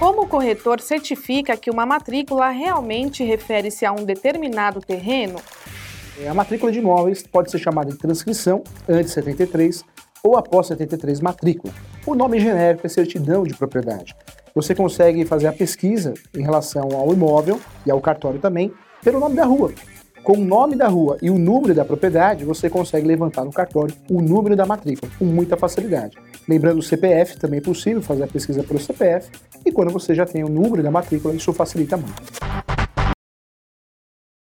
Como o corretor certifica que uma matrícula realmente refere-se a um determinado terreno? É, a matrícula de imóveis pode ser chamada de transcrição antes de 73 ou após 73 matrícula. O nome genérico é certidão de propriedade. Você consegue fazer a pesquisa em relação ao imóvel e ao cartório também pelo nome da rua. Com o nome da rua e o número da propriedade, você consegue levantar no cartório o número da matrícula com muita facilidade. Lembrando o CPF, também é possível fazer a pesquisa pelo CPF, e quando você já tem o número da matrícula, isso facilita muito.